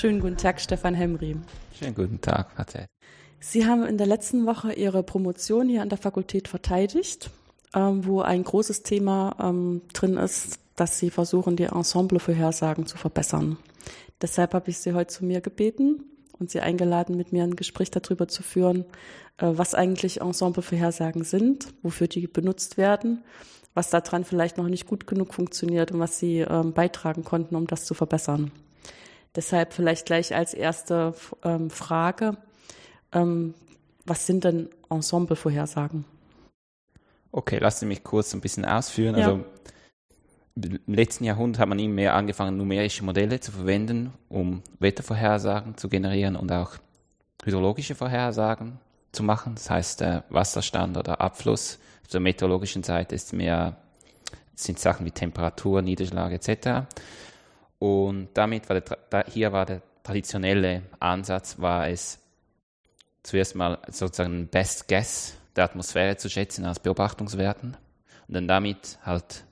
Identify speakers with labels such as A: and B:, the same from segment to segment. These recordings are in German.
A: Schönen guten Tag, Stefan Hemri.
B: Schönen guten Tag, Mathe.
A: Sie haben in der letzten Woche Ihre Promotion hier an der Fakultät verteidigt, ähm, wo ein großes Thema ähm, drin ist, dass Sie versuchen, die Ensemblevorhersagen zu verbessern. Deshalb habe ich Sie heute zu mir gebeten und Sie eingeladen, mit mir ein Gespräch darüber zu führen, äh, was eigentlich Ensemblevorhersagen sind, wofür die benutzt werden, was daran vielleicht noch nicht gut genug funktioniert und was Sie ähm, beitragen konnten, um das zu verbessern. Deshalb vielleicht gleich als erste ähm, Frage, ähm, was sind denn Ensemblevorhersagen?
B: Okay, lassen Sie mich kurz ein bisschen ausführen.
A: Ja.
B: Also im letzten Jahrhundert hat man immer mehr angefangen, numerische Modelle zu verwenden, um Wettervorhersagen zu generieren und auch hydrologische Vorhersagen zu machen. Das heißt, äh, Wasserstand oder Abfluss. Auf der meteorologischen Seite ist mehr, sind Sachen wie Temperatur, Niederschlag etc. Und damit war der, hier war der traditionelle Ansatz, war es zuerst mal sozusagen Best Guess der Atmosphäre zu schätzen aus Beobachtungswerten und dann damit halt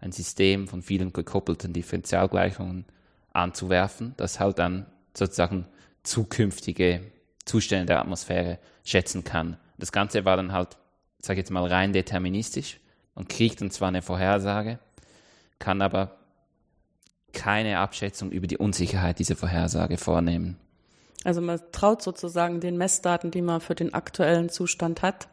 B: ein System von vielen gekoppelten Differentialgleichungen anzuwerfen, das halt dann sozusagen zukünftige Zustände der Atmosphäre schätzen kann. Das Ganze war dann halt, sag ich jetzt mal, rein deterministisch. Man kriegt dann zwar eine Vorhersage, kann aber keine Abschätzung über die Unsicherheit dieser Vorhersage vornehmen.
A: Also man traut sozusagen den Messdaten, die man für den aktuellen Zustand hat,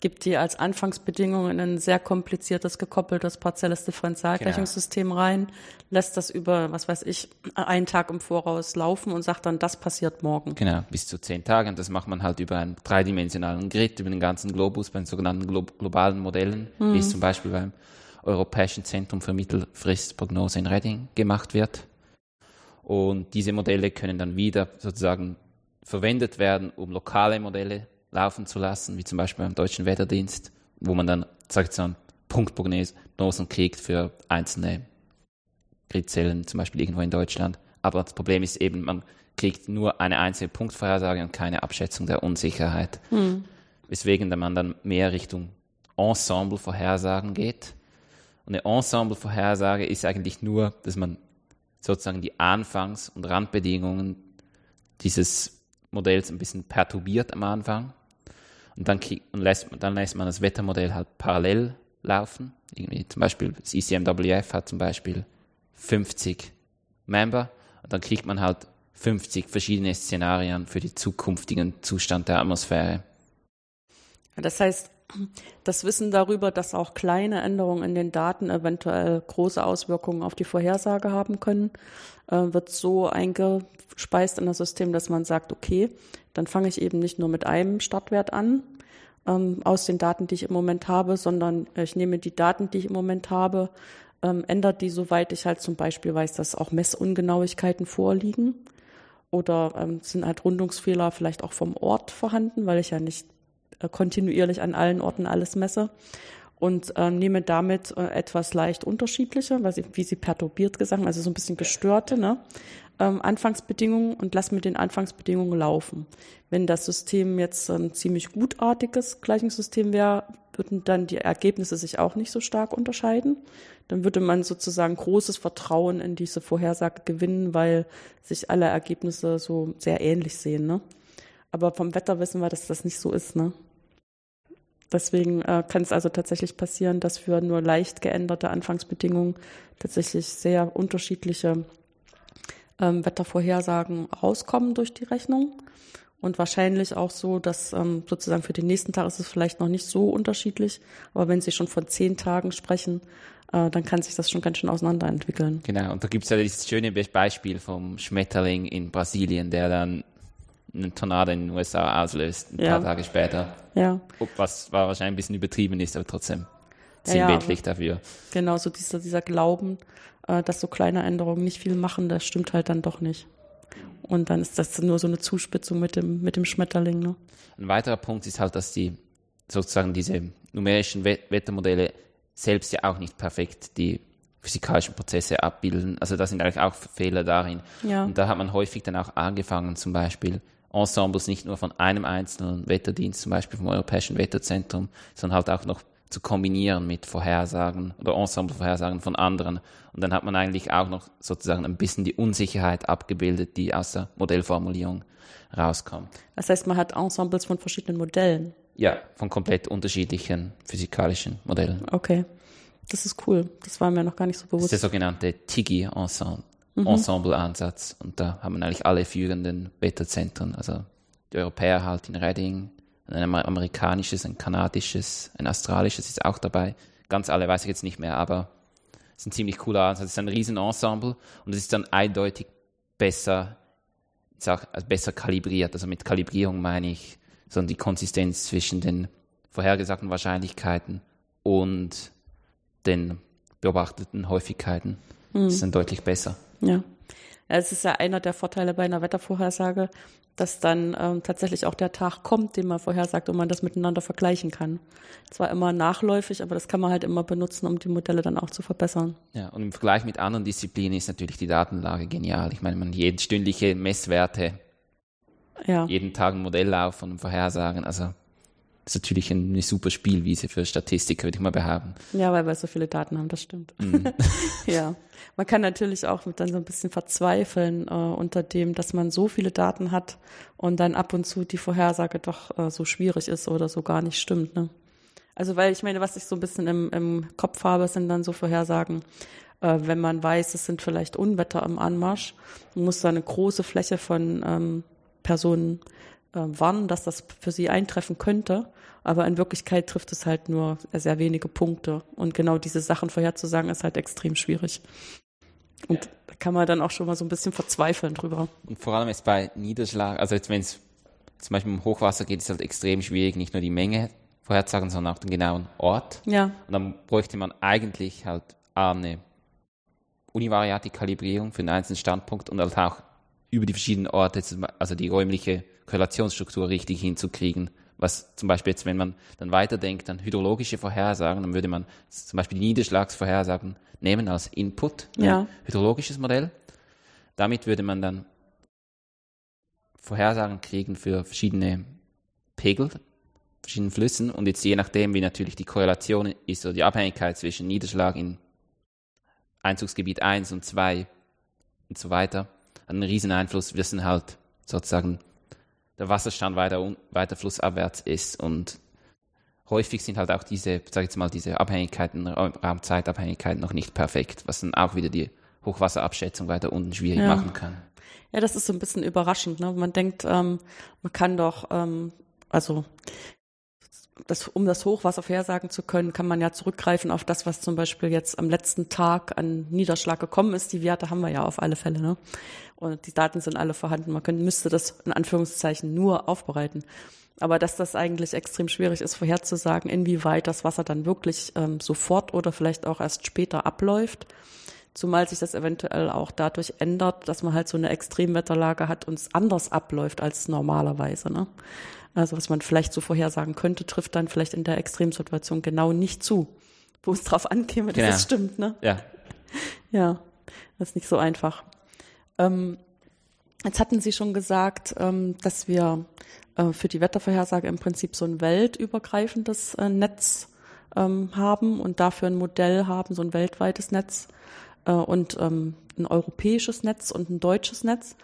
A: gibt die als Anfangsbedingung in ein sehr kompliziertes, gekoppeltes partielles Differentialgleichungssystem
B: Genau.
A: rein, lässt das über, was weiß ich, einen Tag im Voraus laufen und sagt dann, das passiert morgen.
B: Genau, bis zu zehn Tage. Und das macht man halt über einen dreidimensionalen Grid, über den ganzen Globus, bei den sogenannten glo globalen Modellen, wie es zum Beispiel beim Europäischen Zentrum für Mittelfristprognose in Reading gemacht wird. Und diese Modelle können dann wieder sozusagen verwendet werden, um lokale Modelle laufen zu lassen, wie zum Beispiel beim Deutschen Wetterdienst, wo man dann, sagt so, Punktprognosen kriegt für einzelne Gridzellen, zum Beispiel irgendwo in Deutschland. Aber das Problem ist eben, man kriegt nur eine einzelne Punktvorhersage und keine Abschätzung der Unsicherheit. Weswegen dann man dann mehr Richtung Ensemble-Vorhersagen geht. Und eine Ensemble-Vorhersage ist eigentlich nur, dass man sozusagen die Anfangs- und Randbedingungen dieses Modells ein bisschen perturbiert am Anfang. Und dann, und lässt, dann lässt man das Wettermodell halt parallel laufen. Irgendwie zum Beispiel das ECMWF hat zum Beispiel 50 Member und dann kriegt man halt 50 verschiedene Szenarien für den zukünftigen Zustand der Atmosphäre.
A: Das heißt, das Wissen darüber, dass auch kleine Änderungen in den Daten eventuell große Auswirkungen auf die Vorhersage haben können, äh, wird so eingespeist in das System, dass man sagt, okay, dann fange ich eben nicht nur mit einem Startwert an ähm, aus den Daten, die ich im Moment habe, sondern ich nehme die Daten, die ich im Moment habe, ähm, ändert die, soweit ich halt zum Beispiel weiß, dass auch Messungenauigkeiten vorliegen oder ähm, sind halt Rundungsfehler vielleicht auch vom Ort vorhanden, weil ich ja nicht kontinuierlich an allen Orten alles messe und ähm, nehme damit äh, etwas leicht unterschiedliche, weil sie, wie sie perturbiert gesagt haben, also so ein bisschen gestörte ne? ähm, Anfangsbedingungen und lass mit den Anfangsbedingungen laufen. Wenn das System jetzt ein ziemlich gutartiges Gleichungssystem wäre, würden dann die Ergebnisse sich auch nicht so stark unterscheiden. Dann würde man sozusagen großes Vertrauen in diese Vorhersage gewinnen, weil sich alle Ergebnisse so sehr ähnlich sehen. Ne? Aber vom Wetter wissen wir, dass das nicht so ist. Ne? Deswegen äh, kann es also tatsächlich passieren, dass für nur leicht geänderte Anfangsbedingungen tatsächlich sehr unterschiedliche ähm, Wettervorhersagen rauskommen durch die Rechnung. Und wahrscheinlich auch so, dass ähm, sozusagen für den nächsten Tag ist es vielleicht noch nicht so unterschiedlich. Aber wenn Sie schon von zehn Tagen sprechen, äh, dann kann sich das schon ganz schön auseinanderentwickeln.
B: Genau, und da gibt es ja dieses schöne Be- Beispiel vom Schmetterling in Brasilien, der dann einen Tornado in den USA auslöst, ein
A: Ja.
B: paar Tage später.
A: Ja,
B: Was war wahrscheinlich ein bisschen übertrieben ist, aber trotzdem
A: Ja, ja,
B: sinnbildlich dafür.
A: genau, so dieser, dieser Glauben, äh, dass so kleine Änderungen nicht viel machen, das stimmt halt dann doch nicht. Und dann ist das nur so eine Zuspitzung mit dem, mit dem Schmetterling. Ne?
B: Ein weiterer Punkt ist halt, dass die sozusagen diese numerischen Wet- Wettermodelle selbst ja auch nicht perfekt die physikalischen Prozesse abbilden. Also da sind eigentlich auch Fehler darin.
A: Ja.
B: Und da hat man häufig dann auch angefangen, zum Beispiel Ensembles nicht nur von einem einzelnen Wetterdienst, zum Beispiel vom Europäischen Wetterzentrum, sondern halt auch noch zu kombinieren mit Vorhersagen oder Ensemble-Vorhersagen von anderen. Und dann hat man eigentlich auch noch sozusagen ein bisschen die Unsicherheit abgebildet, die aus der Modellformulierung rauskommt.
A: Das heißt, man hat Ensembles von verschiedenen Modellen.
B: Ja, von komplett unterschiedlichen physikalischen Modellen.
A: Okay. Das ist cool. Das war mir noch gar nicht so bewusst.
B: Das ist der sogenannte TIGI-Ensemble-Ansatz. Und da haben wir eigentlich alle führenden Beta-Zentren, also die Europäer halt in Reading, ein amerikanisches, ein kanadisches, ein australisches ist auch dabei. Ganz alle weiß ich jetzt nicht mehr, aber es ist ein ziemlich cooler Ansatz. Es ist ein Riesenensemble und es ist dann eindeutig besser, ist auch besser kalibriert. Also mit Kalibrierung meine ich so die Konsistenz zwischen den vorhergesagten Wahrscheinlichkeiten und den beobachteten Häufigkeiten. Mhm. ist dann deutlich besser.
A: Ja. Ja, es ist ja einer der Vorteile bei einer Wettervorhersage, dass dann ähm, tatsächlich auch der Tag kommt, den man vorhersagt und man das miteinander vergleichen kann. Zwar immer nachläufig, aber das kann man halt immer benutzen, um die Modelle dann auch zu verbessern.
B: Ja, und im Vergleich mit anderen Disziplinen ist natürlich die Datenlage genial. Ich meine, man jeden stündliche Messwerte, ja. jeden Tag ein Modelllauf und Vorhersagen, also das ist natürlich eine super Spielwiese für Statistiker, würde ich mal behaupten.
A: Ja, weil wir so viele Daten haben, das stimmt. Mhm. ja. Man kann natürlich auch dann so ein bisschen verzweifeln äh, unter dem, dass man so viele Daten hat und dann ab und zu die Vorhersage doch äh, so schwierig ist oder so gar nicht stimmt. Ne? Also weil ich meine, was ich so ein bisschen im, im Kopf habe, sind dann so Vorhersagen, äh, wenn man weiß, es sind vielleicht Unwetter im Anmarsch, muss da eine große Fläche von ähm, Personen warnen, dass das für sie eintreffen könnte. Aber in Wirklichkeit trifft es halt nur sehr wenige Punkte. Und genau diese Sachen vorherzusagen, ist halt extrem schwierig. Und da kann man dann auch schon mal so ein bisschen verzweifeln drüber.
B: Und vor allem jetzt bei Niederschlag, also jetzt wenn es zum Beispiel um Hochwasser geht, ist es halt extrem schwierig, nicht nur die Menge vorherzusagen, sondern auch den genauen Ort.
A: Ja.
B: Und dann bräuchte man eigentlich halt eine univariate Kalibrierung für einen einzelnen Standpunkt und halt auch über die verschiedenen Orte, also die räumliche Korrelationsstruktur richtig hinzukriegen. Was zum Beispiel jetzt, wenn man dann weiterdenkt an hydrologische Vorhersagen, dann würde man zum Beispiel die Niederschlagsvorhersagen nehmen als Input,
A: ja.
B: hydrologisches Modell. Damit würde man dann Vorhersagen kriegen für verschiedene Pegel, verschiedenen Flüssen und jetzt je nachdem, wie natürlich die Korrelation ist oder die Abhängigkeit zwischen Niederschlag in Einzugsgebiet 1 und 2 und so weiter, einen riesen Einfluss, wissen halt sozusagen der Wasserstand weiter, weiter flussabwärts ist und häufig sind halt auch diese, sag ich jetzt mal, diese Abhängigkeiten, Raumzeitabhängigkeiten noch nicht perfekt, was dann auch wieder die Hochwasserabschätzung weiter unten schwierig ja. machen kann.
A: Ja, das ist so ein bisschen überraschend. Ne? Man denkt, ähm, man kann doch, ähm, also das, um das Hochwasser vorhersagen zu können, kann man ja zurückgreifen auf das, was zum Beispiel jetzt am letzten Tag an Niederschlag gekommen ist. Die Werte haben wir ja auf alle Fälle. Ne? Und die Daten sind alle vorhanden. Man könnte, müsste das in Anführungszeichen nur aufbereiten. Aber dass das eigentlich extrem schwierig ist, vorherzusagen, inwieweit das Wasser dann wirklich ähm, sofort oder vielleicht auch erst später abläuft. Zumal sich das eventuell auch dadurch ändert, dass man halt so eine Extremwetterlage hat und es anders abläuft als normalerweise. Ne? Also was man vielleicht so vorhersagen könnte, trifft dann vielleicht in der Extremsituation genau nicht zu, wo es drauf ankäme, dass genau. es stimmt. Ne?
B: Ja.
A: Ja, das ist nicht so einfach. Ähm, jetzt hatten Sie schon gesagt, ähm, dass wir äh, für die Wettervorhersage im Prinzip so ein weltübergreifendes äh, Netz ähm, haben und dafür ein Modell haben, so ein weltweites Netz äh, und ähm, ein europäisches Netz und ein deutsches Netz.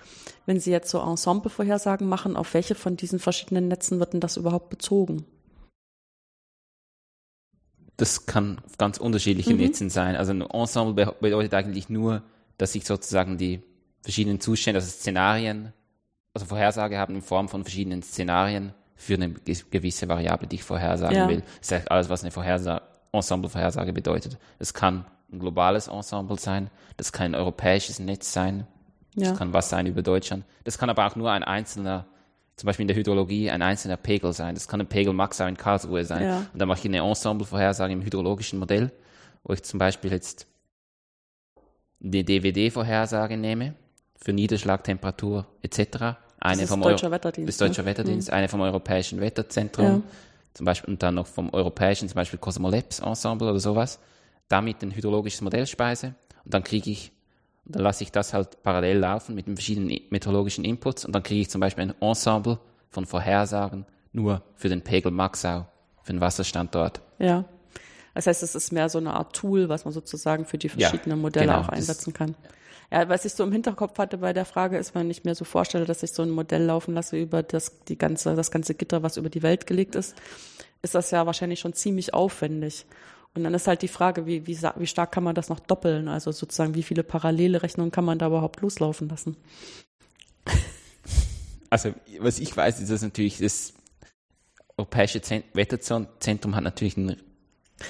A: Wenn Sie jetzt so Ensemble-Vorhersagen machen, auf welche von diesen verschiedenen Netzen wird denn das überhaupt bezogen?
B: Das kann auf ganz unterschiedliche mhm. Netzen sein. Also ein Ensemble bedeutet eigentlich nur, dass ich sozusagen die verschiedenen Zustände, also Szenarien, also Vorhersage haben in Form von verschiedenen Szenarien für eine gewisse Variable, die ich vorhersagen ja. will. Das ist alles, was eine Vorhersa Ensemble-Vorhersage bedeutet. Es kann ein globales Ensemble sein, das kann ein europäisches Netz sein, das kann was sein über Deutschland. Das kann aber auch nur ein einzelner, zum Beispiel in der Hydrologie, ein einzelner Pegel sein. Das kann ein Pegel Maxau in Karlsruhe sein.
A: Ja.
B: Und dann mache ich eine Ensemble-Vorhersage im hydrologischen Modell, wo ich zum Beispiel jetzt eine DVD-Vorhersage nehme für Niederschlag, Temperatur etc. Eine
A: vom Deutscher Euro Wetterdienst.
B: Das Deutscher ne? Wetterdienst, mhm. eine vom Europäischen Wetterzentrum, ja. zum Beispiel, und dann noch vom Europäischen, zum Beispiel Cosmolabs Ensemble oder sowas damit ein hydrologisches Modell speise und dann kriege ich, dann lasse ich das halt parallel laufen mit den verschiedenen meteorologischen Inputs und dann kriege ich zum Beispiel ein Ensemble von Vorhersagen nur für den Pegel Maxau, für den Wasserstand dort.
A: Ja. Das heißt, es ist mehr so eine Art Tool, was man sozusagen für die verschiedenen ja, Modelle genau, auch einsetzen kann. Ja, was ich so im Hinterkopf hatte bei der Frage ist, wenn ich mir so vorstelle, dass ich so ein Modell laufen lasse über das, die ganze, das ganze Gitter, was über die Welt gelegt ist, ist das ja wahrscheinlich schon ziemlich aufwendig. Und dann ist halt die Frage, wie, wie, wie stark kann man das noch doppeln? Also sozusagen, wie viele parallele Rechnungen kann man da überhaupt loslaufen lassen?
B: Also, was ich weiß, ist, dass natürlich das Europäische Wetterzentrum hat natürlich einen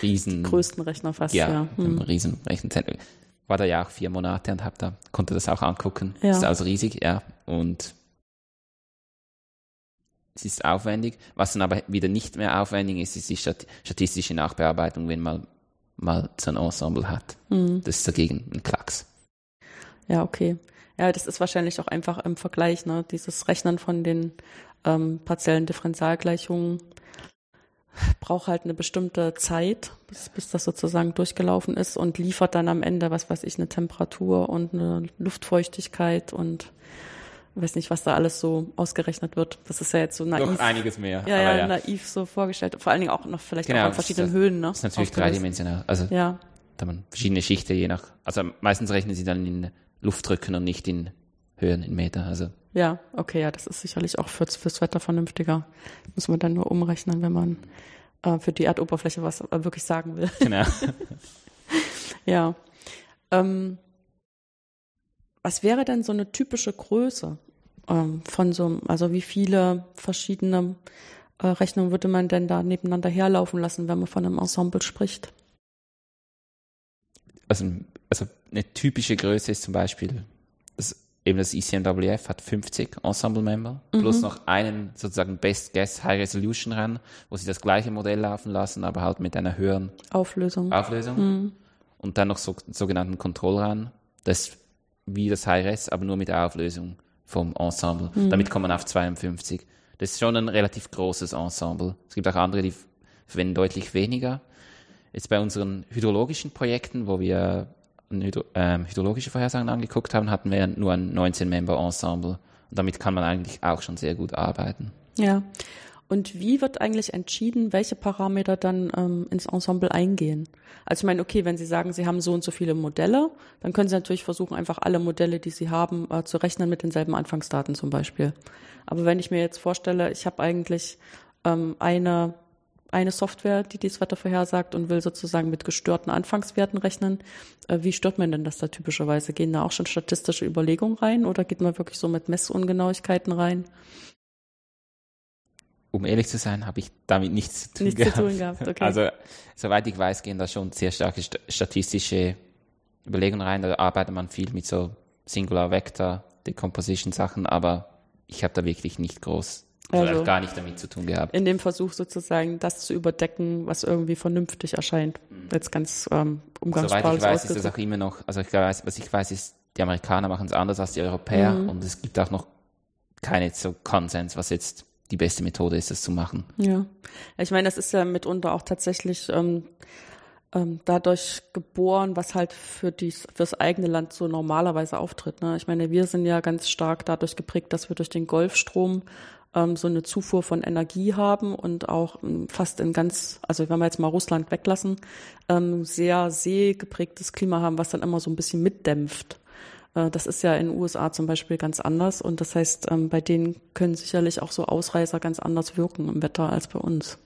B: riesen...
A: größten Rechner fast,
B: ja. ja. Hm. riesen Rechenzentrum. War da ja auch vier Monate und hab da, konnte das auch angucken. Ja. Ist also riesig, ja. Und es ist aufwendig. Was dann aber wieder nicht mehr aufwendig ist, ist die statistische Nachbearbeitung, wenn man mal so ein Ensemble hat. Mhm. Das ist dagegen ein Klacks.
A: Ja, okay. Ja, das ist wahrscheinlich auch einfach im Vergleich, ne? Dieses Rechnen von den ähm, partiellen Differentialgleichungen braucht halt eine bestimmte Zeit, bis, bis das sozusagen durchgelaufen ist und liefert dann am Ende, was weiß ich, eine Temperatur und eine Luftfeuchtigkeit und weiß nicht, was da alles so ausgerechnet wird. Das ist ja jetzt so naiv.
B: Noch einiges mehr.
A: Ja, ja, ja, naiv so vorgestellt. Vor allen Dingen auch noch vielleicht genau, auch in verschiedenen
B: das,
A: Höhen. Ne?
B: Das ist natürlich dreidimensional. Also ja. da man verschiedene Schichten je nach, also meistens rechnen sie dann in Luftdrücken und nicht in Höhen, in Meter. Also
A: ja, okay, ja, das ist sicherlich auch fürs, fürs Wetter vernünftiger. Muss man dann nur umrechnen, wenn man äh, für die Erdoberfläche was äh, wirklich sagen will. Genau. ja. Ähm, was wäre denn so eine typische Größe ähm, von so, also wie viele verschiedene äh, Rechnungen würde man denn da nebeneinander herlaufen lassen, wenn man von einem Ensemble spricht?
B: Also, also eine typische Größe ist zum Beispiel, das, eben das ECMWF hat 50 Ensemble-Member, mhm. plus noch einen sozusagen Best Guess High Resolution ran, wo sie das gleiche Modell laufen lassen, aber halt mit einer höheren
A: Auflösung.
B: Auflösung. Mhm. Und dann noch so, sogenannten Kontrollran, das wie das Hi-Res, aber nur mit der Auflösung vom Ensemble. Mhm. Damit kommt man auf 52. Das ist schon ein relativ großes Ensemble. Es gibt auch andere, die verwenden deutlich weniger. Jetzt bei unseren hydrologischen Projekten, wo wir Hydro ähm, hydrologische Vorhersagen angeguckt haben, hatten wir nur ein 19-Member-Ensemble. Und damit kann man eigentlich auch schon sehr gut arbeiten.
A: Ja. Und wie wird eigentlich entschieden, welche Parameter dann ähm, ins Ensemble eingehen? Also ich meine, okay, wenn Sie sagen, Sie haben so und so viele Modelle, dann können Sie natürlich versuchen, einfach alle Modelle, die Sie haben, äh, zu rechnen mit denselben Anfangsdaten zum Beispiel. Aber wenn ich mir jetzt vorstelle, ich habe eigentlich ähm, eine eine Software, die dies Wetter vorhersagt und will sozusagen mit gestörten Anfangswerten rechnen. Äh, wie stört man denn das da typischerweise? Gehen da auch schon statistische Überlegungen rein oder geht man wirklich so mit Messungenauigkeiten rein?
B: Um ehrlich zu sein, habe ich damit nichts zu tun nichts gehabt. Zu tun gehabt okay. Also, soweit ich weiß, gehen da schon sehr starke statistische Überlegungen rein. Da arbeitet man viel mit so Singular Vector Decomposition Sachen, aber ich habe da wirklich nicht groß, also gar nicht damit zu tun gehabt.
A: In dem Versuch sozusagen, das zu überdecken, was irgendwie vernünftig erscheint. Mhm. Jetzt ganz ähm, umgangssprachlich
B: Soweit ich weiß, ist das auch immer noch, also ich weiß, was ich weiß, ist, die Amerikaner machen es anders als die Europäer mhm. und es gibt auch noch keine so Konsens, was jetzt die beste Methode ist, es zu machen.
A: Ja, ich meine, das ist ja mitunter auch tatsächlich ähm, ähm, dadurch geboren, was halt für dies, fürs eigene Land so normalerweise auftritt. Ne? Ich meine, wir sind ja ganz stark dadurch geprägt, dass wir durch den Golfstrom ähm, so eine Zufuhr von Energie haben und auch ähm, fast in ganz, also wenn wir jetzt mal Russland weglassen, ähm, sehr seegeprägtes Klima haben, was dann immer so ein bisschen mitdämpft. Äh, das ist ja in den USA zum Beispiel ganz anders und das heißt, ähm, bei denen können sicherlich auch so Ausreißer ganz anders wirken im Wetter als bei uns.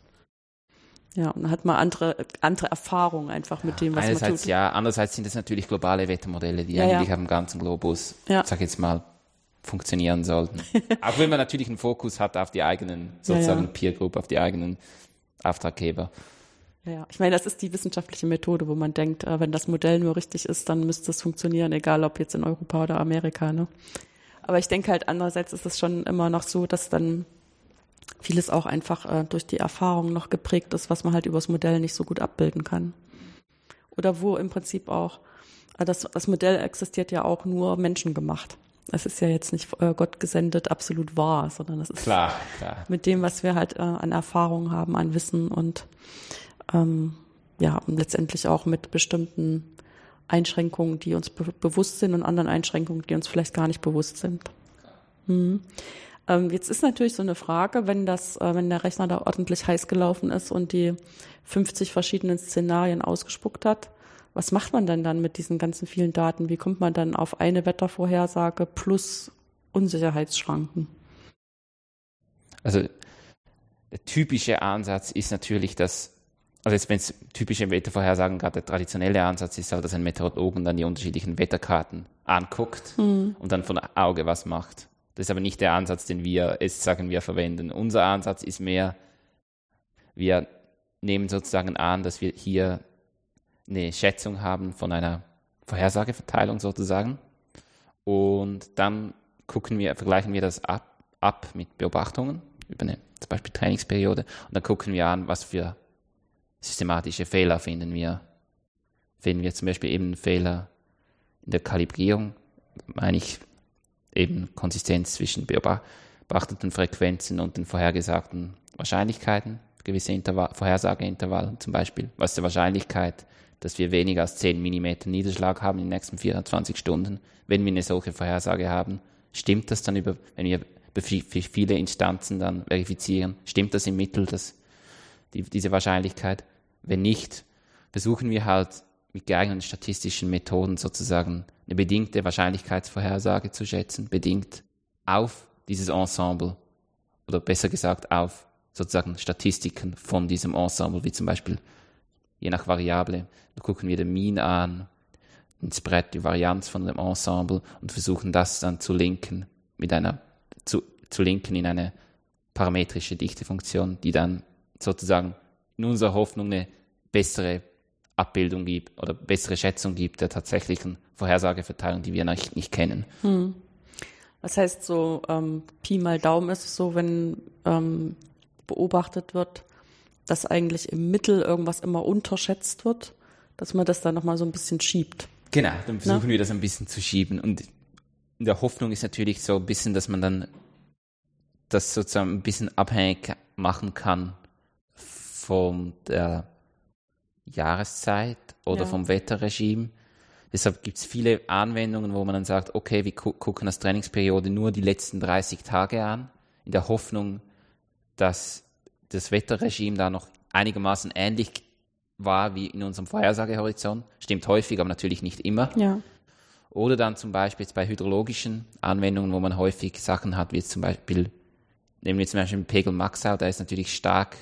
A: Ja, und hat man andere, andere Erfahrungen einfach mit dem, was
B: Einerseits
A: man tut.
B: ja, andererseits sind es natürlich globale Wettermodelle, die ja, eigentlich ja. am ganzen Globus, ja. sag jetzt mal, funktionieren sollten. auch wenn man natürlich einen Fokus hat auf die eigenen, sozusagen ja. Peer Group, auf die eigenen Auftraggeber.
A: Ja, ich meine, das ist die wissenschaftliche Methode, wo man denkt, äh, wenn das Modell nur richtig ist, dann müsste es funktionieren, egal ob jetzt in Europa oder Amerika. Ne? Aber ich denke halt andererseits ist es schon immer noch so, dass dann vieles auch einfach äh, durch die Erfahrung noch geprägt ist, was man halt übers Modell nicht so gut abbilden kann. Oder wo im Prinzip auch, äh, das, das Modell existiert ja auch nur menschengemacht. Es ist ja jetzt nicht äh, Gott gesendet absolut wahr, sondern es ist
B: klar, klar.
A: mit dem, was wir halt äh, an Erfahrung haben, an Wissen und ähm, ja, letztendlich auch mit bestimmten Einschränkungen, die uns be bewusst sind und anderen Einschränkungen, die uns vielleicht gar nicht bewusst sind. Mhm. Ähm, jetzt ist natürlich so eine Frage, wenn das, äh, wenn der Rechner da ordentlich heiß gelaufen ist und die 50 verschiedenen Szenarien ausgespuckt hat, was macht man denn dann mit diesen ganzen vielen Daten? Wie kommt man dann auf eine Wettervorhersage plus Unsicherheitsschranken?
B: Also der typische Ansatz ist natürlich, dass, also jetzt wenn es typische Wettervorhersagen gerade der traditionelle Ansatz ist halt, dass ein Meteorologen dann die unterschiedlichen Wetterkarten anguckt mhm. und dann von Auge was macht. Das ist aber nicht der Ansatz, den wir jetzt sagen wir verwenden. Unser Ansatz ist mehr, wir nehmen sozusagen an, dass wir hier eine Schätzung haben von einer Vorhersageverteilung sozusagen. Und dann gucken wir, vergleichen wir das ab, ab mit Beobachtungen über eine zum Beispiel Trainingsperiode und dann gucken wir an, was für systematische Fehler finden wir. Finden wir zum Beispiel eben Fehler in der Kalibrierung, meine ich eben Konsistenz zwischen beobachteten Frequenzen und den vorhergesagten Wahrscheinlichkeiten, gewisse Intervall, Vorhersageintervalle zum Beispiel. Was ist die Wahrscheinlichkeit, dass wir weniger als 10 mm Niederschlag haben in den nächsten 24 Stunden, wenn wir eine solche Vorhersage haben? Stimmt das dann über, wenn wir viele Instanzen dann verifizieren, stimmt das im Mittel, dass die, diese Wahrscheinlichkeit? Wenn nicht, versuchen wir halt mit geeigneten statistischen Methoden sozusagen eine bedingte Wahrscheinlichkeitsvorhersage zu schätzen, bedingt auf dieses Ensemble oder besser gesagt auf sozusagen Statistiken von diesem Ensemble, wie zum Beispiel je nach Variable. Da gucken wir den Mean an, den Spread, die Varianz von dem Ensemble und versuchen das dann zu linken mit einer zu, zu linken in eine parametrische Dichtefunktion, die dann sozusagen in unserer Hoffnung eine bessere Abbildung gibt oder bessere Schätzung gibt der tatsächlichen Vorhersageverteilung, die wir nicht, nicht kennen. Hm.
A: Das heißt, so ähm, Pi mal Daumen ist es so, wenn ähm, beobachtet wird, dass eigentlich im Mittel irgendwas immer unterschätzt wird, dass man das dann nochmal so ein bisschen schiebt.
B: Genau, dann versuchen Na? wir das ein bisschen zu schieben. Und in der Hoffnung ist natürlich so ein bisschen, dass man dann das sozusagen ein bisschen abhängig machen kann von der Jahreszeit oder ja. vom Wetterregime. Deshalb gibt es viele Anwendungen, wo man dann sagt, okay, wir gu gucken das Trainingsperiode nur die letzten 30 Tage an, in der Hoffnung, dass das Wetterregime da noch einigermaßen ähnlich war wie in unserem Vorhersagehorizont. Stimmt häufig, aber natürlich nicht immer.
A: Ja.
B: Oder dann zum Beispiel jetzt bei hydrologischen Anwendungen, wo man häufig Sachen hat, wie jetzt zum Beispiel, nehmen wir zum Beispiel den Pegel Maxau, der ist natürlich stark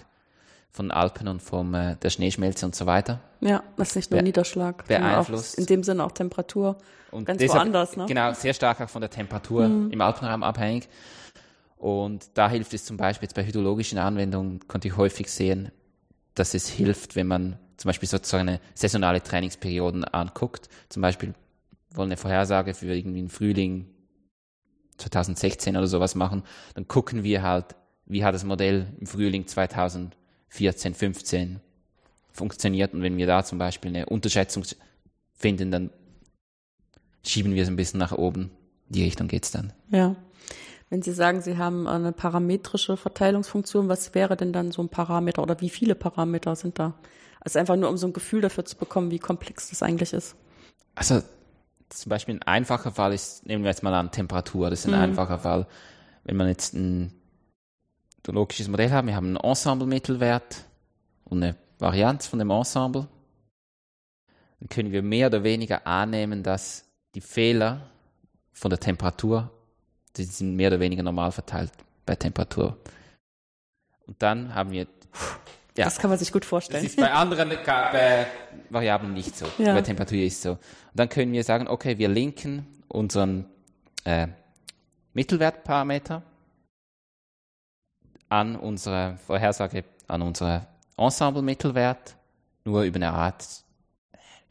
B: von Alpen und vom äh, der Schneeschmelze und so weiter.
A: Ja, das ist nicht nur Be Niederschlag,
B: beeinflusst.
A: in dem Sinne auch Temperatur.
B: Und ganz deshalb, woanders, ne? Genau, sehr stark auch von der Temperatur mhm. im Alpenraum abhängig. Und da hilft es zum Beispiel jetzt bei hydrologischen Anwendungen, konnte ich häufig sehen, dass es hilft, wenn man zum Beispiel sozusagen eine saisonale Trainingsperioden anguckt. Zum Beispiel wollen eine Vorhersage für irgendwie einen Frühling 2016 oder sowas machen, dann gucken wir halt, wie hat das Modell im Frühling 2014, 15 funktioniert und wenn wir da zum Beispiel eine Unterschätzung finden, dann schieben wir es ein bisschen nach oben. In die Richtung geht es dann.
A: Ja. Wenn Sie sagen, Sie haben eine parametrische Verteilungsfunktion, was wäre denn dann so ein Parameter oder wie viele Parameter sind da? Also einfach nur, um so ein Gefühl dafür zu bekommen, wie komplex das eigentlich ist.
B: Also zum Beispiel ein einfacher Fall ist, nehmen wir jetzt mal an Temperatur, das ist ein mhm. einfacher Fall. Wenn man jetzt ein logisches Modell haben, wir haben einen Ensemble-Mittelwert und eine Varianz von dem Ensemble, dann können wir mehr oder weniger annehmen, dass die Fehler von der Temperatur, die sind mehr oder weniger normal verteilt bei Temperatur. Und dann haben wir
A: ja. Das kann man sich gut vorstellen.
B: Das ist bei anderen äh, Variablen nicht so. Ja. Bei Temperatur ist so. Und dann können wir sagen, okay, wir linken unseren äh, Mittelwertparameter an unsere Vorhersage, an unsere Ensemble-Mittelwert, nur über eine Art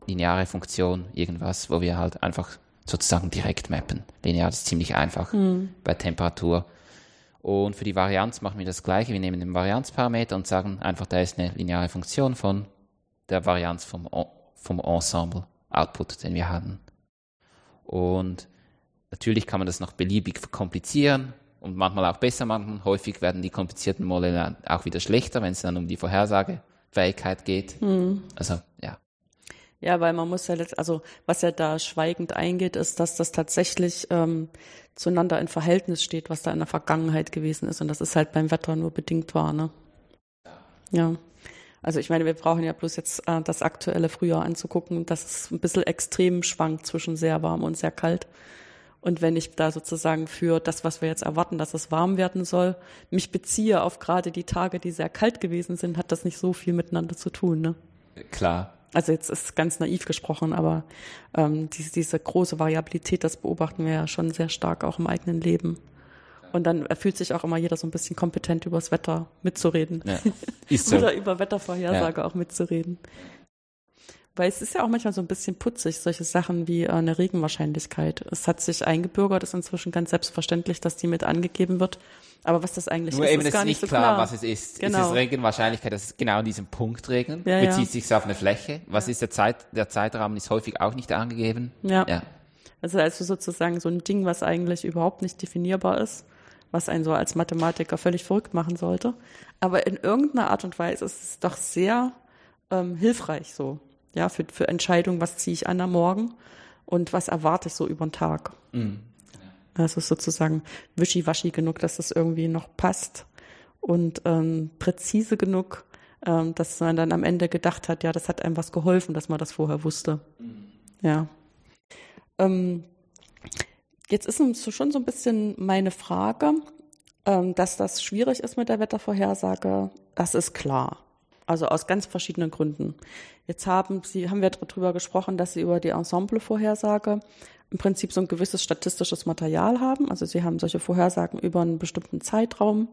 B: lineare Funktion, irgendwas, wo wir halt einfach sozusagen direkt mappen. Linear ist ziemlich einfach mhm. bei Temperatur. Und für die Varianz machen wir das gleiche. Wir nehmen den Varianzparameter und sagen einfach, da ist eine lineare Funktion von der Varianz vom, vom Ensemble Output, den wir haben. Und natürlich kann man das noch beliebig verkomplizieren und manchmal auch besser machen. Häufig werden die komplizierten Modelle auch wieder schlechter, wenn es dann um die Vorhersagefähigkeit geht. Mhm. Also, ja.
A: Ja, weil man muss ja, letzt- also was ja da schweigend eingeht, ist, dass das tatsächlich ähm, zueinander in Verhältnis steht, was da in der Vergangenheit gewesen ist. Und das ist halt beim Wetter nur bedingt wahr, ne? Ja. Also ich meine, wir brauchen ja bloß jetzt äh, das aktuelle Frühjahr anzugucken, dass es ein bisschen extrem schwankt zwischen sehr warm und sehr kalt. Und wenn ich da sozusagen für das, was wir jetzt erwarten, dass es warm werden soll, mich beziehe auf gerade die Tage, die sehr kalt gewesen sind, hat das nicht so viel miteinander zu tun. Ne?
B: Klar.
A: Also jetzt ist ganz naiv gesprochen, aber ähm, diese, diese große Variabilität, das beobachten wir ja schon sehr stark auch im eigenen Leben. Und dann fühlt sich auch immer jeder so ein bisschen kompetent übers Wetter mitzureden.
B: Ja. Ist so.
A: Oder über Wettervorhersage auch mitzureden. Weil es ist ja auch manchmal so ein bisschen putzig, solche Sachen wie äh, eine Regenwahrscheinlichkeit. Es hat sich eingebürgert, ist inzwischen ganz selbstverständlich, dass die mit angegeben wird. Aber was das eigentlich
B: Nur
A: ist,
B: eben
A: ist
B: ist
A: gar
B: nicht
A: nicht so
B: klar,
A: klar.
B: was es ist. Ist
A: Genau.
B: es Regenwahrscheinlichkeit, dass es genau an diesem Punkt regnet?
A: Ja, ja.
B: Bezieht sich auf eine Fläche? Was ist der Zeit, der Zeitrahmen ist häufig auch nicht angegeben.
A: Ja.
B: Ja.
A: Also also sozusagen so ein Ding, was eigentlich überhaupt nicht definierbar ist, was einen so als Mathematiker völlig verrückt machen sollte. Aber in irgendeiner Art und Weise ist es doch sehr ähm, hilfreich so, ja, für, für Entscheidungen, was ziehe ich an am Morgen und was erwarte ich so über den Tag. Das ist sozusagen wischiwaschi genug, dass das irgendwie noch passt und ähm, präzise genug, ähm, dass man dann am Ende gedacht hat, ja, das hat einem was geholfen, dass man das vorher wusste. Ja. Ähm, jetzt ist schon so ein bisschen meine Frage, ähm, dass das schwierig ist mit der Wettervorhersage. Das ist klar. Also aus ganz verschiedenen Gründen. Jetzt haben Sie, haben wir darüber gesprochen, dass Sie über die Ensemblevorhersage im Prinzip so ein gewisses statistisches Material haben. Also Sie haben solche Vorhersagen über einen bestimmten Zeitraum,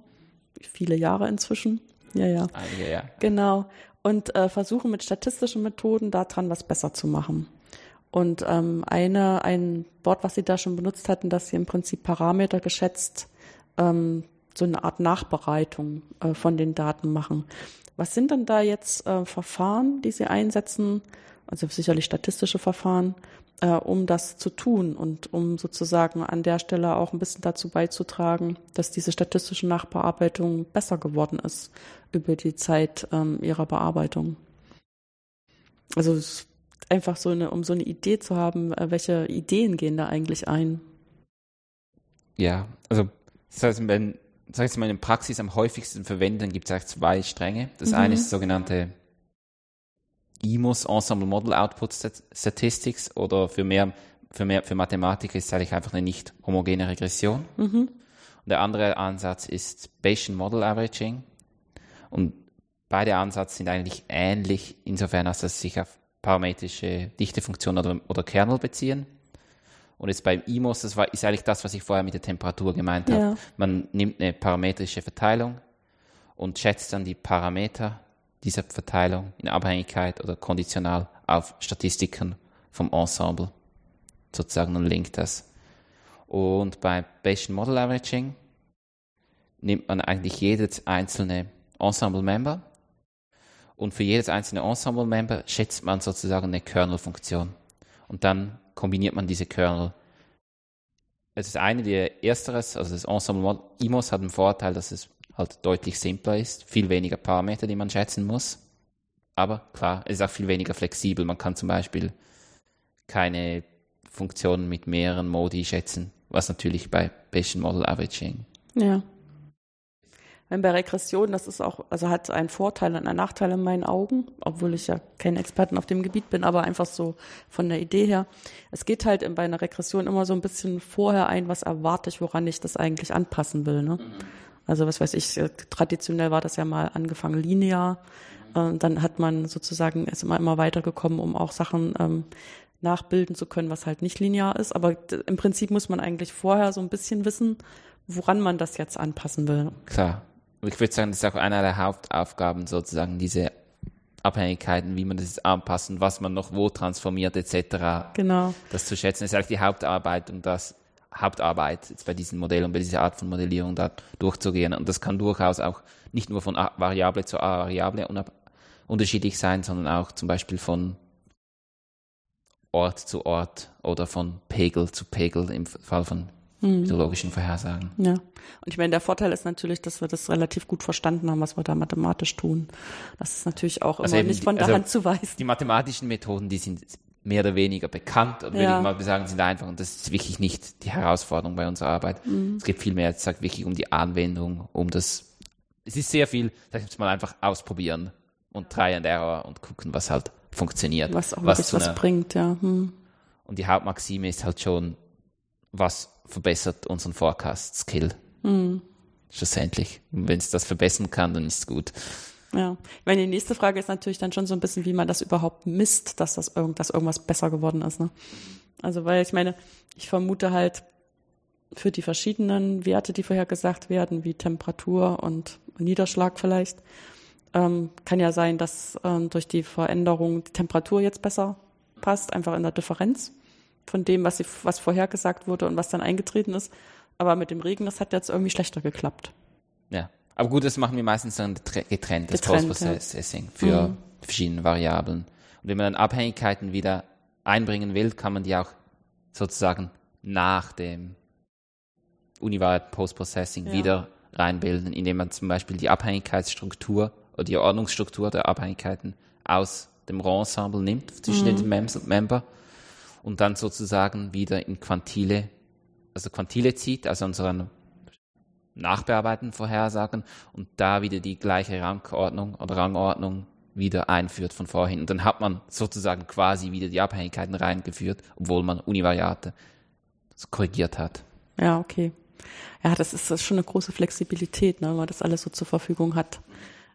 A: viele Jahre inzwischen. Ja, ja.
B: Einige, ja.
A: Genau. Und äh, versuchen mit statistischen Methoden daran was besser zu machen. Und ähm, eine, ein Wort, was Sie da schon benutzt hatten, dass Sie im Prinzip Parameter geschätzt ähm, so eine Art Nachbereitung äh, von den Daten machen. Was sind denn da jetzt äh, Verfahren, die Sie einsetzen, also sicherlich statistische Verfahren, äh, um das zu tun und um sozusagen an der Stelle auch ein bisschen dazu beizutragen, dass diese statistische Nachbearbeitung besser geworden ist über die Zeit ähm, ihrer Bearbeitung? Also einfach so eine, um so eine Idee zu haben, äh, welche Ideen gehen da eigentlich ein?
B: Ja, also das heißt, wenn, sag ich jetzt mal, in der Praxis am häufigsten verwenden, gibt es eigentlich zwei Stränge. Das eine ist sogenannte IMOS, Ensemble Model Output Stat- Statistics, oder für mehr, für mehr, für Mathematiker ist es eigentlich einfach eine nicht homogene Regression. Und der andere Ansatz ist Bayesian Model Averaging. Und beide Ansätze sind eigentlich ähnlich, insofern, als dass sie sich auf parametrische Dichtefunktionen oder, oder Kernel beziehen. Und jetzt beim IMOS, das war, ist eigentlich das, was ich vorher mit der Temperatur gemeint habe.
A: Ja.
B: Man nimmt eine parametrische Verteilung und schätzt dann die Parameter dieser Verteilung in Abhängigkeit oder konditional auf Statistiken vom Ensemble sozusagen und linkt das. Und bei Bayesian Model Averaging nimmt man eigentlich jedes einzelne Ensemble-Member und für jedes einzelne Ensemble-Member schätzt man sozusagen eine Kernel-Funktion. Und dann kombiniert man diese Kernel. Es ist eine der ersteres, also das Ensemble IMOS hat den Vorteil, dass es halt deutlich simpler ist, viel weniger Parameter, die man schätzen muss. Aber klar, es ist auch viel weniger flexibel. Man kann zum Beispiel keine Funktionen mit mehreren Modi schätzen, was natürlich bei Bayesian Model Averaging
A: Ja. Wenn bei Regression, das ist auch, also hat einen Vorteil und einen Nachteil in meinen Augen, obwohl ich ja kein Experten auf dem Gebiet bin, aber einfach so von der Idee her. Es geht halt bei einer Regression immer so ein bisschen vorher ein, was erwarte ich, woran ich das eigentlich anpassen will. Ne? Also was weiß ich, äh, traditionell war das ja mal angefangen linear. Äh, dann hat man sozusagen, ist immer, immer weitergekommen, um auch Sachen ähm, nachbilden zu können, was halt nicht linear ist. Aber im Prinzip muss man eigentlich vorher so ein bisschen wissen, woran man das jetzt anpassen will.
B: Klar. Und ich würde sagen, das ist auch einer der Hauptaufgaben, sozusagen diese Abhängigkeiten, wie man das jetzt anpassen, was man noch wo transformiert, etc.
A: Genau.
B: Das zu schätzen, ist eigentlich die Hauptarbeit, um das Hauptarbeit jetzt bei diesen Modellen und bei dieser Art von Modellierung da durchzugehen. Und das kann durchaus auch nicht nur von A Variable zu A Variable unterschiedlich sein, sondern auch zum Beispiel von Ort zu Ort oder von Pegel zu Pegel im Fall von meteorologischen Vorhersagen.
A: Ja. Und ich meine, der Vorteil ist natürlich, dass wir das relativ gut verstanden haben, was wir da mathematisch tun. Das ist natürlich auch
B: Also
A: immer nicht
B: die-
A: von der
B: also
A: Hand zu weisen.
B: Die mathematischen Methoden, die sind mehr oder weniger bekannt, oder
A: Ja.
B: würde ich mal sagen, sind einfach, und das ist wirklich nicht die Herausforderung bei unserer Arbeit.
A: Mhm.
B: Es geht vielmehr, es sagt wirklich um die Anwendung, um das, es ist sehr viel, sag ich jetzt mal, einfach ausprobieren und Try and Error und gucken, was halt funktioniert.
A: Was auch was
B: einer-
A: bringt, ja. Hm.
B: Und die Hauptmaxime ist halt schon, was verbessert unseren Forecast-Skill.
A: Mhm.
B: Schlussendlich. Wenn es das verbessern kann, dann ist es gut.
A: Ja. Ich meine, die nächste Frage ist natürlich dann schon so ein bisschen, wie man das überhaupt misst, dass das irgend, dass irgendwas besser geworden ist, ne? Also, weil ich meine, ich vermute halt für die verschiedenen Werte, die vorher gesagt werden, wie Temperatur und Niederschlag vielleicht, ähm, kann ja sein, dass ähm, durch die Veränderung die Temperatur jetzt besser passt, einfach in der Differenz von dem, was, sie, was vorhergesagt wurde und was dann eingetreten ist. Aber mit dem Regen, das hat jetzt irgendwie schlechter geklappt.
B: Ja. Aber gut, das machen wir meistens dann getre- getrennt, das
A: Getrennt,
B: Post-Processing für verschiedene Variablen. Und wenn man dann Abhängigkeiten wieder einbringen will, kann man die auch sozusagen nach dem univariaten Post-Processing
A: Ja.
B: wieder reinbilden, indem man zum Beispiel die Abhängigkeitsstruktur oder die Ordnungsstruktur der Abhängigkeiten aus dem Raw-Ensemble nimmt zwischen den Mems und Member und dann sozusagen wieder in Quantile, also Quantile zieht, also unseren nachbearbeiten, vorhersagen und da wieder die gleiche Rangordnung oder Rangordnung wieder einführt von vorhin. Und dann hat man sozusagen quasi wieder die Abhängigkeiten reingeführt, obwohl man Univariate korrigiert hat.
A: Ja, okay. Ja, das ist, das ist schon eine große Flexibilität, ne, wenn man das alles so zur Verfügung hat.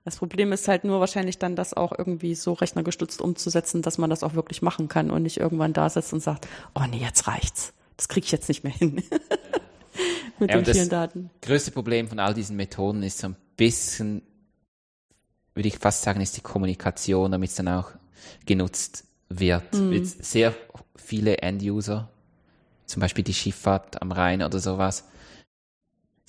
A: Das Problem ist halt nur wahrscheinlich dann, das auch irgendwie so rechnergestützt umzusetzen, dass man das auch wirklich machen kann und nicht irgendwann da sitzt und sagt, oh nee, jetzt reicht's. Das kriege ich jetzt nicht mehr hin. Mit
B: Ja,
A: den
B: das-
A: vielen Daten.
B: größte Problem von all diesen Methoden ist so ein bisschen, würde ich fast sagen, ist die Kommunikation, damit es dann auch genutzt wird. Jetzt Sehr viele End-User, zum Beispiel die Schifffahrt am Rhein oder sowas,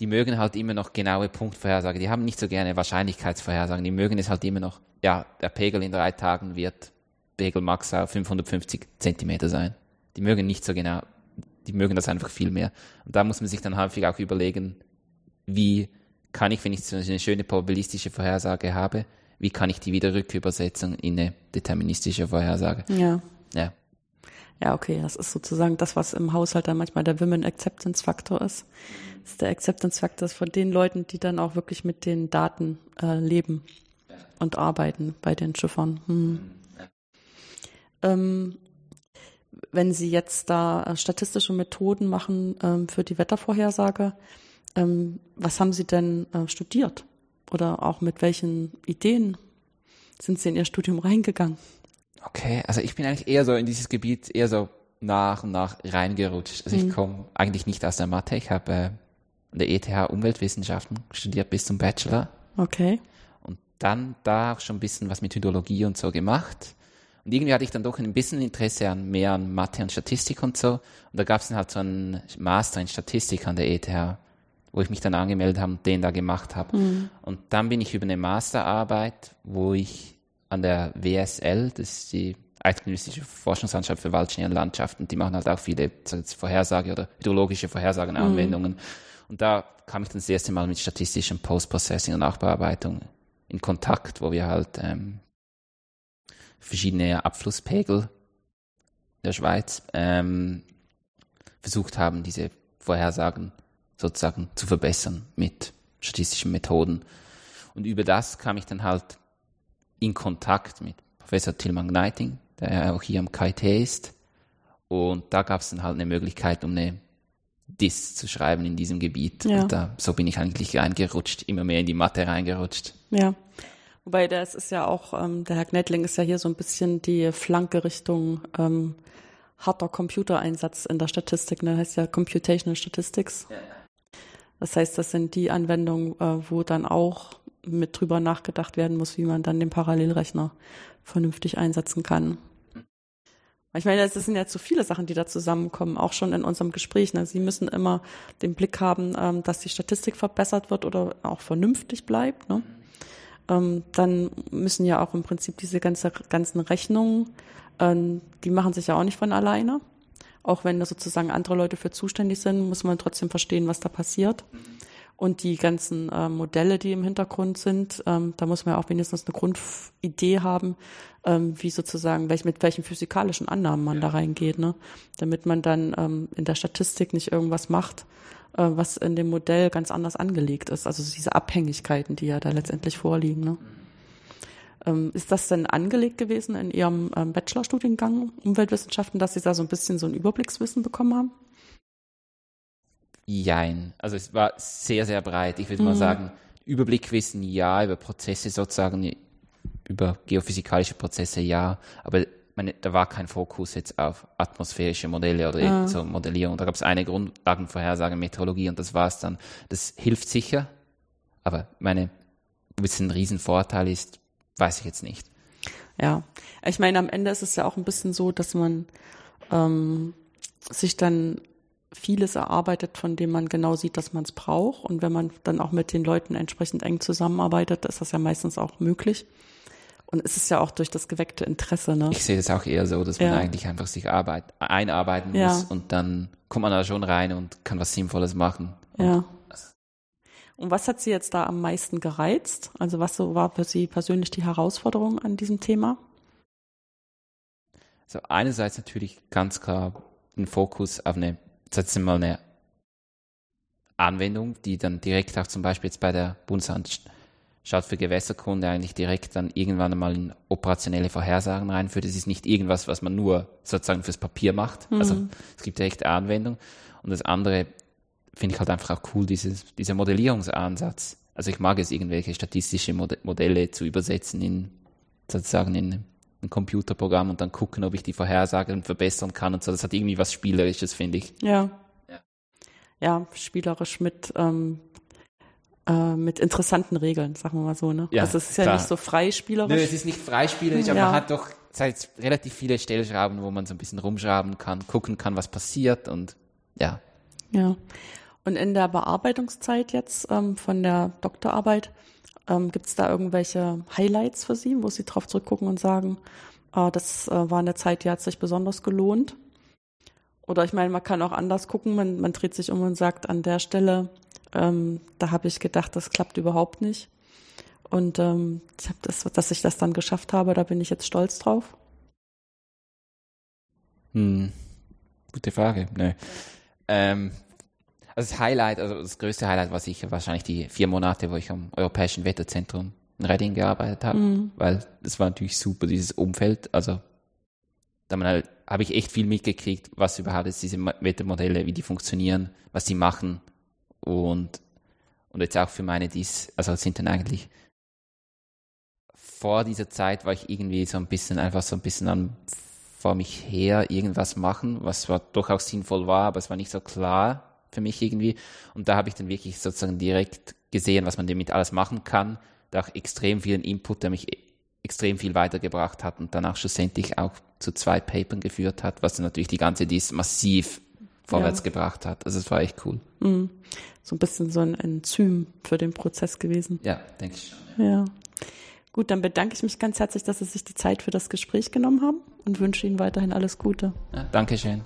B: die mögen halt immer noch genaue Punktvorhersagen. Die haben nicht so gerne Wahrscheinlichkeitsvorhersagen. Die mögen es halt immer noch, ja, der Pegel in drei Tagen wird Pegel Max auf 550 Zentimeter sein. Die mögen nicht so genau, die mögen das einfach viel mehr. Und da muss man sich dann häufig auch überlegen, wie kann ich, wenn ich so eine schöne probabilistische Vorhersage habe, wie kann ich die wieder rückübersetzen in eine deterministische Vorhersage?
A: Ja.
B: Ja.
A: Ja, okay, das ist sozusagen das, was im Haushalt dann manchmal der Women Acceptance Faktor ist. Das ist der Acceptance Faktor von den Leuten, die dann auch wirklich mit den Daten äh, leben und arbeiten bei den Schiffern. Hm. Ähm, wenn Sie jetzt da äh, statistische Methoden machen ähm, für die Wettervorhersage, ähm, was haben Sie denn äh, studiert? Oder auch mit welchen Ideen sind Sie in Ihr Studium reingegangen?
B: Okay, also ich bin eigentlich eher so in dieses Gebiet eher so nach und nach reingerutscht. Also ich komme eigentlich nicht aus der Mathe. Ich habe äh, an der ETH Umweltwissenschaften studiert bis zum Bachelor
A: Okay.
B: und dann da auch schon ein bisschen was mit Hydrologie und so gemacht. Und irgendwie hatte ich dann doch ein bisschen Interesse an mehr an Mathe und Statistik und so. Und da gab es dann halt so einen Master in Statistik an der ETH, wo ich mich dann angemeldet habe und den da gemacht habe. Und dann bin ich über eine Masterarbeit, wo ich an der WSL, das ist die Eidgenössische Forschungsanstalt für Waldschnee und Landschaft, und die machen halt auch viele Vorhersage oder hydrologische Vorhersagen, Anwendungen. Und da kam ich dann das erste Mal mit statistischem Post-Processing und Nachbearbeitung in Kontakt, wo wir halt ähm, verschiedene Abflusspegel der Schweiz ähm, versucht haben, diese Vorhersagen sozusagen zu verbessern mit statistischen Methoden. Und über das kam ich dann halt in Kontakt mit Professor Tilman Gneiting, der ja auch hier am KIT ist. Und da gab es dann halt eine Möglichkeit, um eine Diss zu schreiben in diesem Gebiet.
A: Ja.
B: Und da, so bin ich eigentlich reingerutscht, immer mehr in die Mathe reingerutscht.
A: Ja. Wobei das ist ja auch, ähm, der Herr Gnedling ist ja hier so ein bisschen die Flanke Richtung ähm, harter Computereinsatz in der Statistik, ne? heißt ja Computational Statistics. Das heißt, das sind die Anwendungen, äh, wo dann auch mit drüber nachgedacht werden muss, wie man dann den Parallelrechner vernünftig einsetzen kann. Ich meine, es sind ja zu viele Sachen, die da zusammenkommen, auch schon in unserem Gespräch. Ne? Sie müssen immer den Blick haben, ähm, dass die Statistik verbessert wird oder auch vernünftig bleibt. Ne? Ähm, dann müssen ja auch im Prinzip diese ganze, ganzen Rechnungen, ähm, die machen sich ja auch nicht von alleine. Auch wenn da sozusagen andere Leute für zuständig sind, muss man trotzdem verstehen, was da passiert. Und die ganzen äh, Modelle, die im Hintergrund sind, ähm, da muss man ja auch wenigstens eine Grundidee haben, ähm, wie sozusagen, welch, mit welchen physikalischen Annahmen man da reingeht, ne? Damit man dann ähm, in der Statistik nicht irgendwas macht, äh, was in dem Modell ganz anders angelegt ist. Also diese Abhängigkeiten, die ja da letztendlich vorliegen. Ne? Ähm, ist das denn angelegt gewesen in Ihrem ähm, Bachelorstudiengang Umweltwissenschaften, dass Sie da so ein bisschen so ein Überblickswissen bekommen haben?
B: Jein. Also es war sehr, sehr breit. Ich würde mhm. mal sagen, Überblickwissen ja, über Prozesse sozusagen, über geophysikalische Prozesse ja, aber meine, da war kein Fokus jetzt auf atmosphärische Modelle oder ja. so Modellierung. Da gab es eine Grundlagenvorhersage, Meteorologie und das war es dann. Das hilft sicher, aber meine, ob es ein Riesenvorteil ist, weiß ich jetzt nicht.
A: Ja, ich meine, am Ende ist es ja auch ein bisschen so, dass man ähm, sich dann vieles erarbeitet, von dem man genau sieht, dass man es braucht. Und wenn man dann auch mit den Leuten entsprechend eng zusammenarbeitet, ist das ja meistens auch möglich. Und es ist ja auch durch das geweckte Interesse. Ne?
B: Ich sehe das auch eher so, dass man ja. eigentlich einfach sich arbeit, einarbeiten muss ja. und dann kommt man da schon rein und kann was Sinnvolles machen.
A: Und ja. Und was hat Sie jetzt da am meisten gereizt? Also was so war für Sie persönlich die Herausforderung an diesem Thema?
B: Also einerseits natürlich ganz klar ein Fokus auf eine, wir mal, eine Anwendung, die dann direkt auch zum Beispiel jetzt bei der Bundesanstalt für Gewässerkunde eigentlich direkt dann irgendwann einmal in operationelle Vorhersagen reinführt. Es ist nicht irgendwas, was man nur sozusagen fürs Papier macht. Mhm. Also es gibt direkte Anwendung. Und das andere finde ich halt einfach auch cool, dieses, dieser Modellierungsansatz. Also ich mag es, irgendwelche statistische Modelle zu übersetzen in sozusagen in ein Computerprogramm und dann gucken, ob ich die Vorhersagen verbessern kann und so. Das hat irgendwie was Spielerisches, finde ich.
A: Ja. ja. Ja, spielerisch mit ähm, äh, mit interessanten Regeln, sagen wir mal so. Ne?
B: Ja,
A: also es ist ja nicht so freispielerisch.
B: Nö, es ist nicht freispielerisch, aber ja. man hat doch seit relativ viele Stellschrauben, wo man so ein bisschen rumschrauben kann, gucken kann, was passiert und ja.
A: Ja. Und in der Bearbeitungszeit jetzt ähm, von der Doktorarbeit, ähm, gibt es da irgendwelche Highlights für Sie, wo Sie drauf zurückgucken und sagen, äh, das äh, war eine Zeit, die hat sich besonders gelohnt? Oder ich meine, man kann auch anders gucken, man, man dreht sich um und sagt, an der Stelle ähm, da habe ich gedacht, das klappt überhaupt nicht. Und ähm, das, dass ich das dann geschafft habe, da bin ich jetzt stolz drauf.
B: Hm. Gute Frage. Nee. Ähm, also das Highlight, also das größte Highlight war sicher wahrscheinlich die vier Monate, wo ich am Europäischen Wetterzentrum in Reading gearbeitet habe, mhm. weil das war natürlich super, dieses Umfeld. Also da halt, habe ich echt viel mitgekriegt, was überhaupt ist, diese Wettermodelle, wie die funktionieren, was die machen, und, und jetzt auch für meine, die also sind dann eigentlich vor dieser Zeit war ich irgendwie so ein bisschen einfach so ein bisschen an vor mich her irgendwas machen, was zwar durchaus sinnvoll war, aber es war nicht so klar für mich irgendwie. Und da habe ich dann wirklich sozusagen direkt gesehen, was man damit alles machen kann. Da auch extrem vielen Input, der mich extrem viel weitergebracht hat und danach schlussendlich auch zu zwei Papern geführt hat, was dann natürlich die ganze Dies massiv vorwärts ja. gebracht hat. Also es war echt cool.
A: Mhm. So ein bisschen so ein Enzym für den Prozess gewesen.
B: Ja, denke ich
A: schon. Ja. ja. Gut, dann bedanke ich mich ganz herzlich, dass Sie sich die Zeit für das Gespräch genommen haben und wünsche Ihnen weiterhin alles Gute.
B: Ja, Dankeschön.